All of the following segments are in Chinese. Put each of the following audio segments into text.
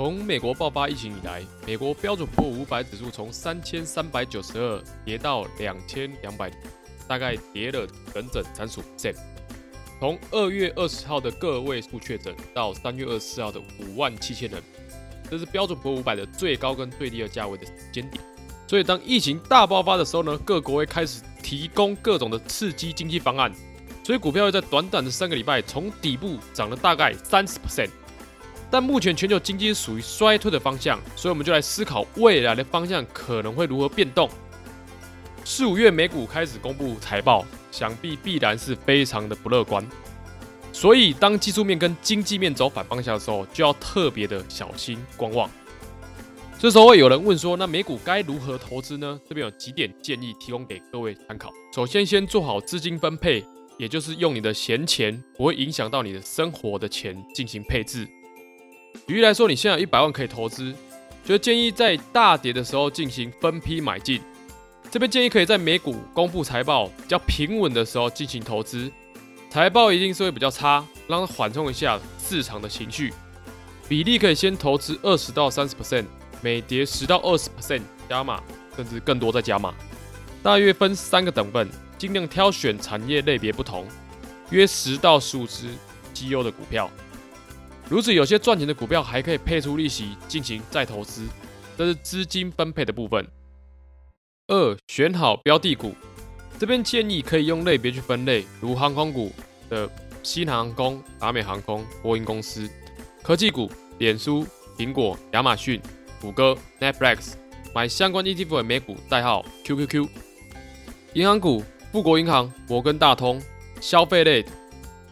从美国爆发疫情以来，美国标准普尔五百指数从三千三百九十二跌到两千两百，大概跌了整整三十五。从二月二十号的个位数确诊到三月二十四号的五万七千人，这是标准普尔五百的最高跟最低的价位的时间点。所以当疫情大爆发的时候呢，各国会开始提供各种的刺激经济方案，所以股票会在短短的三个礼拜从底部涨了大概三十 percent。但目前全球经济属于衰退的方向，所以我们就来思考未来的方向可能会如何变动。四五月美股开始公布财报，想必必然是非常的不乐观。所以当技术面跟经济面走反方向的时候，就要特别的小心观望。这时候会有人问说，那美股该如何投资呢？这边有几点建议提供给各位参考。首先，先做好资金分配，也就是用你的闲钱不会影响到你的生活的钱进行配置。举例来说，你现在有一百万可以投资，就建议在大跌的时候进行分批买进。这边建议可以在美股公布财报比较平稳的时候进行投资，财报一定是会比较差，让它缓冲一下市场的情绪。比例可以先投资二十到三十 percent，每跌十到二十 percent 加码，甚至更多再加码。大约分三个等份，尽量挑选产业类别不同，约十到十五只绩优的股票。如此，有些赚钱的股票还可以配出利息进行再投资，这是资金分配的部分。二、选好标的股，这边建议可以用类别去分类，如航空股的西南航空、达美航空、波音公司；科技股，脸书、苹果、亚马逊、谷歌、Netflix，买相关 ETF 的美股代号 QQQ；银行股，富国银行、摩根大通；消费类。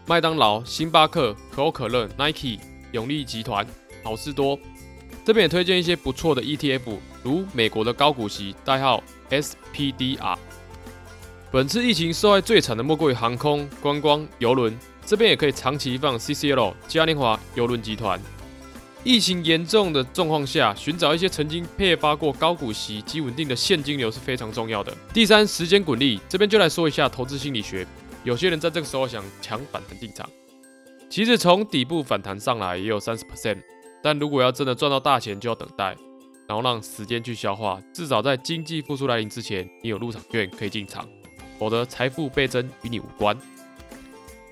麦当劳、星巴克、可口可乐、Nike、永利集团、好事多，这边也推荐一些不错的 ETF，如美国的高股息代号 SPDR。本次疫情受害最惨的莫过于航空、观光、游轮，这边也可以长期放 CCL 嘉年华邮轮集团。疫情严重的状况下，寻找一些曾经配发过高股息及稳定的现金流是非常重要的。第三，时间滚利，这边就来说一下投资心理学。有些人在这个时候想抢反弹进场，其实从底部反弹上来也有三十 percent，但如果要真的赚到大钱，就要等待，然后让时间去消化。至少在经济复苏来临之前，你有入场券可以进场，否则财富倍增与你无关。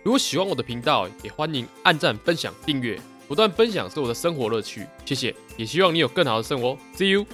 如果喜欢我的频道，也欢迎按赞、分享、订阅，不断分享是我的生活乐趣。谢谢，也希望你有更好的生活。See you。